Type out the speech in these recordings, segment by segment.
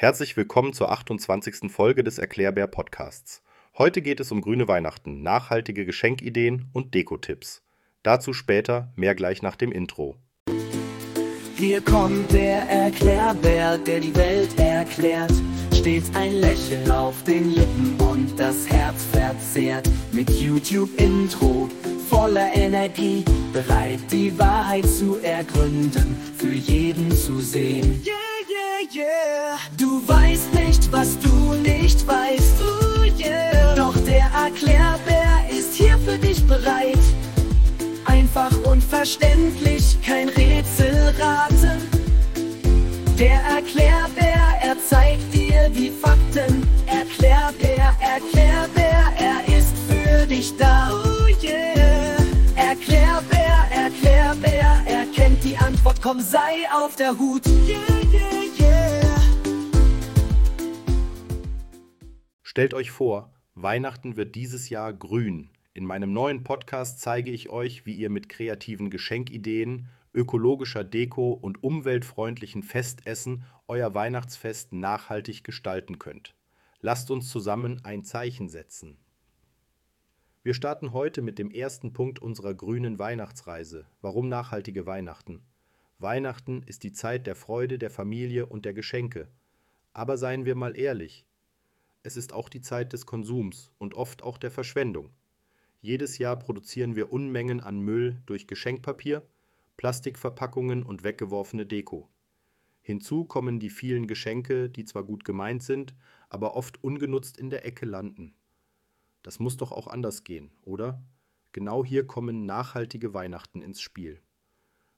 Herzlich willkommen zur 28. Folge des Erklärbär Podcasts. Heute geht es um grüne Weihnachten, nachhaltige Geschenkideen und Dekotipps. Dazu später, mehr gleich nach dem Intro. Hier kommt der Erklärbär, der die Welt erklärt. Stets ein Lächeln auf den Lippen und das Herz verzehrt. Mit YouTube-Intro voller Energie, bereit die Wahrheit zu ergründen, für jeden zu sehen. Yeah, yeah. Du weißt nicht, was du nicht weißt. Ooh, yeah. Doch der Erklärbär ist hier für dich bereit. Einfach und verständlich, kein Rätselraten. Der Erklärbär, er zeigt dir die Fakten. Erklärbär, Erklärbär, er ist für dich da. Oh yeah. Erklärbär, Erklärbär, er kennt die Antwort, komm, sei auf der Hut. Yeah, yeah. Stellt euch vor, Weihnachten wird dieses Jahr grün. In meinem neuen Podcast zeige ich euch, wie ihr mit kreativen Geschenkideen, ökologischer Deko und umweltfreundlichen Festessen euer Weihnachtsfest nachhaltig gestalten könnt. Lasst uns zusammen ein Zeichen setzen. Wir starten heute mit dem ersten Punkt unserer grünen Weihnachtsreise. Warum nachhaltige Weihnachten? Weihnachten ist die Zeit der Freude, der Familie und der Geschenke. Aber seien wir mal ehrlich, es ist auch die Zeit des Konsums und oft auch der Verschwendung. Jedes Jahr produzieren wir Unmengen an Müll durch Geschenkpapier, Plastikverpackungen und weggeworfene Deko. Hinzu kommen die vielen Geschenke, die zwar gut gemeint sind, aber oft ungenutzt in der Ecke landen. Das muss doch auch anders gehen, oder? Genau hier kommen nachhaltige Weihnachten ins Spiel.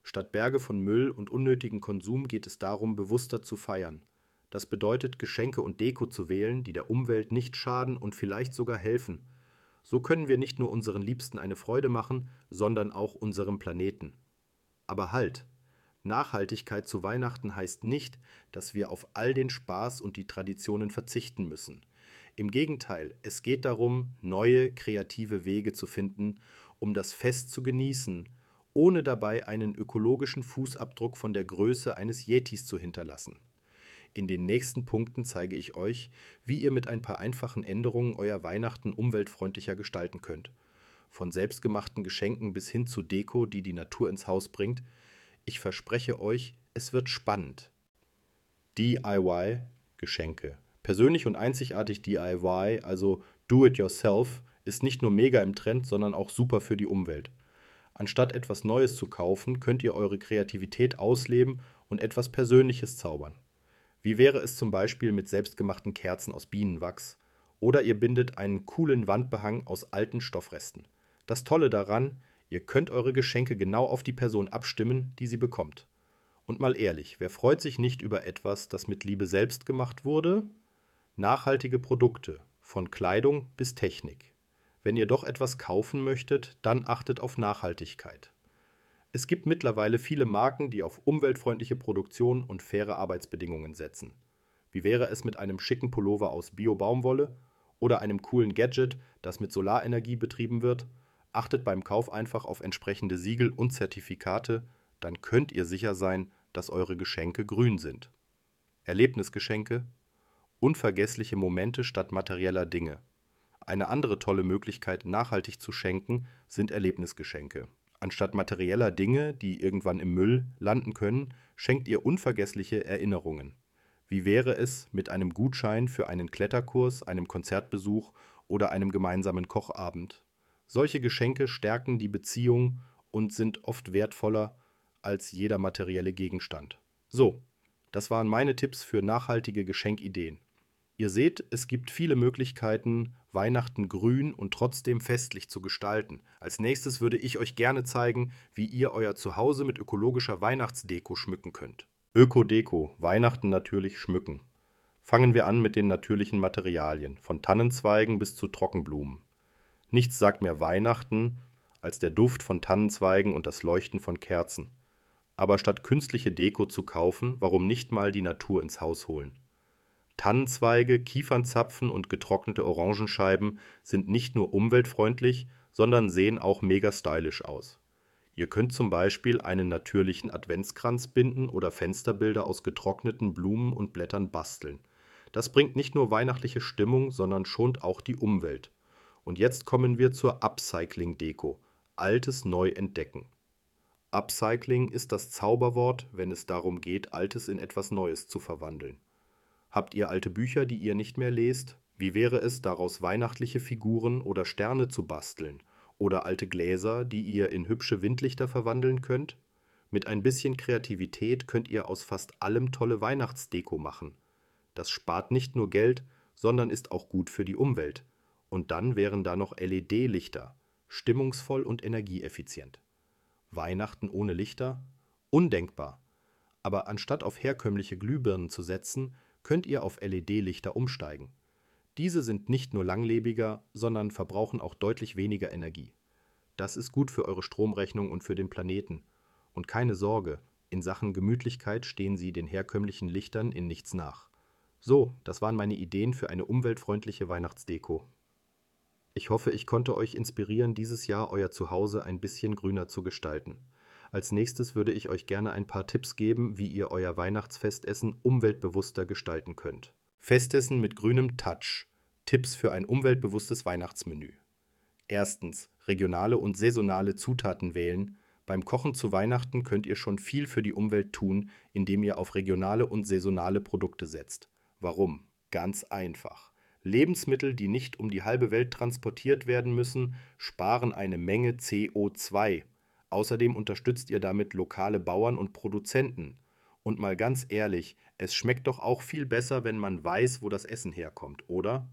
Statt Berge von Müll und unnötigen Konsum geht es darum, bewusster zu feiern. Das bedeutet, Geschenke und Deko zu wählen, die der Umwelt nicht schaden und vielleicht sogar helfen. So können wir nicht nur unseren Liebsten eine Freude machen, sondern auch unserem Planeten. Aber halt! Nachhaltigkeit zu Weihnachten heißt nicht, dass wir auf all den Spaß und die Traditionen verzichten müssen. Im Gegenteil, es geht darum, neue, kreative Wege zu finden, um das Fest zu genießen, ohne dabei einen ökologischen Fußabdruck von der Größe eines Yetis zu hinterlassen. In den nächsten Punkten zeige ich euch, wie ihr mit ein paar einfachen Änderungen euer Weihnachten umweltfreundlicher gestalten könnt. Von selbstgemachten Geschenken bis hin zu Deko, die die Natur ins Haus bringt. Ich verspreche euch, es wird spannend. DIY Geschenke. Persönlich und einzigartig DIY, also Do It Yourself, ist nicht nur mega im Trend, sondern auch super für die Umwelt. Anstatt etwas Neues zu kaufen, könnt ihr eure Kreativität ausleben und etwas Persönliches zaubern. Wie wäre es zum Beispiel mit selbstgemachten Kerzen aus Bienenwachs? Oder ihr bindet einen coolen Wandbehang aus alten Stoffresten. Das Tolle daran, ihr könnt eure Geschenke genau auf die Person abstimmen, die sie bekommt. Und mal ehrlich, wer freut sich nicht über etwas, das mit Liebe selbst gemacht wurde? Nachhaltige Produkte, von Kleidung bis Technik. Wenn ihr doch etwas kaufen möchtet, dann achtet auf Nachhaltigkeit. Es gibt mittlerweile viele Marken, die auf umweltfreundliche Produktion und faire Arbeitsbedingungen setzen. Wie wäre es mit einem schicken Pullover aus Bio-Baumwolle oder einem coolen Gadget, das mit Solarenergie betrieben wird? Achtet beim Kauf einfach auf entsprechende Siegel und Zertifikate, dann könnt ihr sicher sein, dass eure Geschenke grün sind. Erlebnisgeschenke Unvergessliche Momente statt materieller Dinge. Eine andere tolle Möglichkeit, nachhaltig zu schenken, sind Erlebnisgeschenke. Anstatt materieller Dinge, die irgendwann im Müll landen können, schenkt ihr unvergessliche Erinnerungen. Wie wäre es mit einem Gutschein für einen Kletterkurs, einem Konzertbesuch oder einem gemeinsamen Kochabend? Solche Geschenke stärken die Beziehung und sind oft wertvoller als jeder materielle Gegenstand. So, das waren meine Tipps für nachhaltige Geschenkideen. Ihr seht, es gibt viele Möglichkeiten, Weihnachten grün und trotzdem festlich zu gestalten. Als nächstes würde ich euch gerne zeigen, wie ihr euer Zuhause mit ökologischer Weihnachtsdeko schmücken könnt. Ökodeko, Weihnachten natürlich schmücken. Fangen wir an mit den natürlichen Materialien, von Tannenzweigen bis zu Trockenblumen. Nichts sagt mehr Weihnachten als der Duft von Tannenzweigen und das Leuchten von Kerzen. Aber statt künstliche Deko zu kaufen, warum nicht mal die Natur ins Haus holen? Tannenzweige, Kiefernzapfen und getrocknete Orangenscheiben sind nicht nur umweltfreundlich, sondern sehen auch mega stylisch aus. Ihr könnt zum Beispiel einen natürlichen Adventskranz binden oder Fensterbilder aus getrockneten Blumen und Blättern basteln. Das bringt nicht nur weihnachtliche Stimmung, sondern schont auch die Umwelt. Und jetzt kommen wir zur Upcycling-Deko. Altes neu entdecken. Upcycling ist das Zauberwort, wenn es darum geht, Altes in etwas Neues zu verwandeln. Habt ihr alte Bücher, die ihr nicht mehr lest? Wie wäre es, daraus weihnachtliche Figuren oder Sterne zu basteln? Oder alte Gläser, die ihr in hübsche Windlichter verwandeln könnt? Mit ein bisschen Kreativität könnt ihr aus fast allem tolle Weihnachtsdeko machen. Das spart nicht nur Geld, sondern ist auch gut für die Umwelt. Und dann wären da noch LED-Lichter, stimmungsvoll und energieeffizient. Weihnachten ohne Lichter? Undenkbar. Aber anstatt auf herkömmliche Glühbirnen zu setzen, könnt ihr auf LED-Lichter umsteigen. Diese sind nicht nur langlebiger, sondern verbrauchen auch deutlich weniger Energie. Das ist gut für eure Stromrechnung und für den Planeten. Und keine Sorge, in Sachen Gemütlichkeit stehen sie den herkömmlichen Lichtern in nichts nach. So, das waren meine Ideen für eine umweltfreundliche Weihnachtsdeko. Ich hoffe, ich konnte euch inspirieren, dieses Jahr euer Zuhause ein bisschen grüner zu gestalten. Als nächstes würde ich euch gerne ein paar Tipps geben, wie ihr euer Weihnachtsfestessen umweltbewusster gestalten könnt. Festessen mit grünem Touch. Tipps für ein umweltbewusstes Weihnachtsmenü. Erstens, regionale und saisonale Zutaten wählen. Beim Kochen zu Weihnachten könnt ihr schon viel für die Umwelt tun, indem ihr auf regionale und saisonale Produkte setzt. Warum? Ganz einfach. Lebensmittel, die nicht um die halbe Welt transportiert werden müssen, sparen eine Menge CO2. Außerdem unterstützt ihr damit lokale Bauern und Produzenten. Und mal ganz ehrlich, es schmeckt doch auch viel besser, wenn man weiß, wo das Essen herkommt, oder?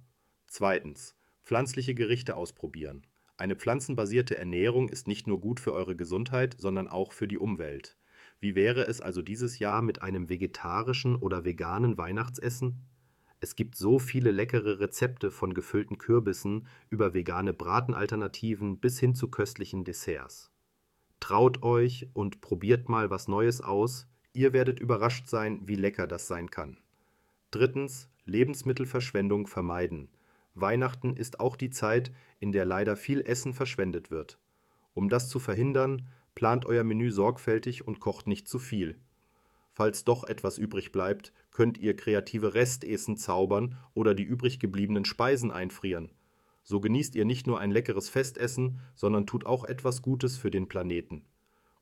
Zweitens. Pflanzliche Gerichte ausprobieren. Eine pflanzenbasierte Ernährung ist nicht nur gut für eure Gesundheit, sondern auch für die Umwelt. Wie wäre es also dieses Jahr mit einem vegetarischen oder veganen Weihnachtsessen? Es gibt so viele leckere Rezepte von gefüllten Kürbissen über vegane Bratenalternativen bis hin zu köstlichen Desserts. Traut euch und probiert mal was Neues aus, ihr werdet überrascht sein, wie lecker das sein kann. Drittens, Lebensmittelverschwendung vermeiden. Weihnachten ist auch die Zeit, in der leider viel Essen verschwendet wird. Um das zu verhindern, Plant euer Menü sorgfältig und kocht nicht zu viel. Falls doch etwas übrig bleibt, könnt ihr kreative Restessen zaubern oder die übrig gebliebenen Speisen einfrieren. So genießt ihr nicht nur ein leckeres Festessen, sondern tut auch etwas Gutes für den Planeten.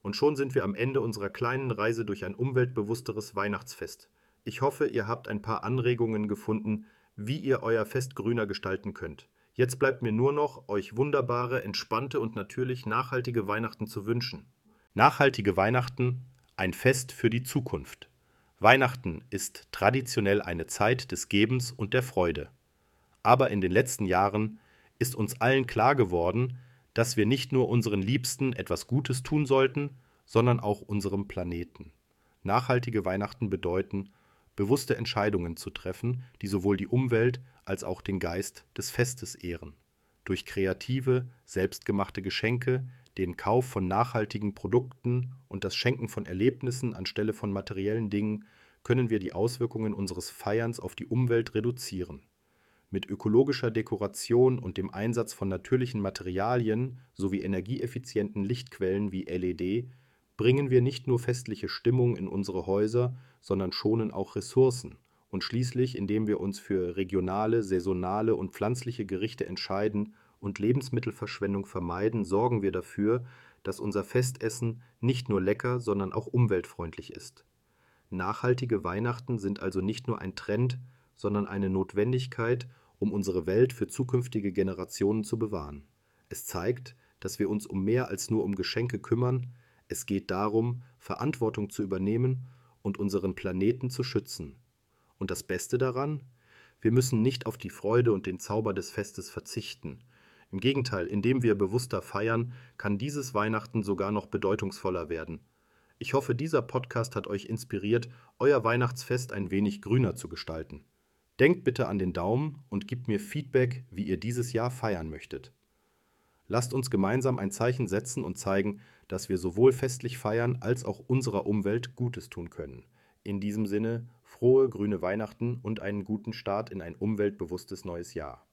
Und schon sind wir am Ende unserer kleinen Reise durch ein umweltbewussteres Weihnachtsfest. Ich hoffe, ihr habt ein paar Anregungen gefunden, wie ihr euer Fest grüner gestalten könnt. Jetzt bleibt mir nur noch, euch wunderbare, entspannte und natürlich nachhaltige Weihnachten zu wünschen. Nachhaltige Weihnachten, ein Fest für die Zukunft. Weihnachten ist traditionell eine Zeit des Gebens und der Freude. Aber in den letzten Jahren ist uns allen klar geworden, dass wir nicht nur unseren Liebsten etwas Gutes tun sollten, sondern auch unserem Planeten. Nachhaltige Weihnachten bedeuten, bewusste Entscheidungen zu treffen, die sowohl die Umwelt als auch den Geist des Festes ehren. Durch kreative, selbstgemachte Geschenke, den Kauf von nachhaltigen Produkten und das Schenken von Erlebnissen anstelle von materiellen Dingen können wir die Auswirkungen unseres Feierns auf die Umwelt reduzieren. Mit ökologischer Dekoration und dem Einsatz von natürlichen Materialien sowie energieeffizienten Lichtquellen wie LED bringen wir nicht nur festliche Stimmung in unsere Häuser, sondern schonen auch Ressourcen. Und schließlich, indem wir uns für regionale, saisonale und pflanzliche Gerichte entscheiden und Lebensmittelverschwendung vermeiden, sorgen wir dafür, dass unser Festessen nicht nur lecker, sondern auch umweltfreundlich ist. Nachhaltige Weihnachten sind also nicht nur ein Trend, sondern eine Notwendigkeit, um unsere Welt für zukünftige Generationen zu bewahren. Es zeigt, dass wir uns um mehr als nur um Geschenke kümmern, es geht darum, Verantwortung zu übernehmen und unseren Planeten zu schützen. Und das Beste daran? Wir müssen nicht auf die Freude und den Zauber des Festes verzichten. Im Gegenteil, indem wir bewusster feiern, kann dieses Weihnachten sogar noch bedeutungsvoller werden. Ich hoffe, dieser Podcast hat euch inspiriert, euer Weihnachtsfest ein wenig grüner zu gestalten. Denkt bitte an den Daumen und gebt mir Feedback, wie ihr dieses Jahr feiern möchtet. Lasst uns gemeinsam ein Zeichen setzen und zeigen, dass wir sowohl festlich feiern als auch unserer Umwelt Gutes tun können. In diesem Sinne, frohe grüne Weihnachten und einen guten Start in ein umweltbewusstes neues Jahr.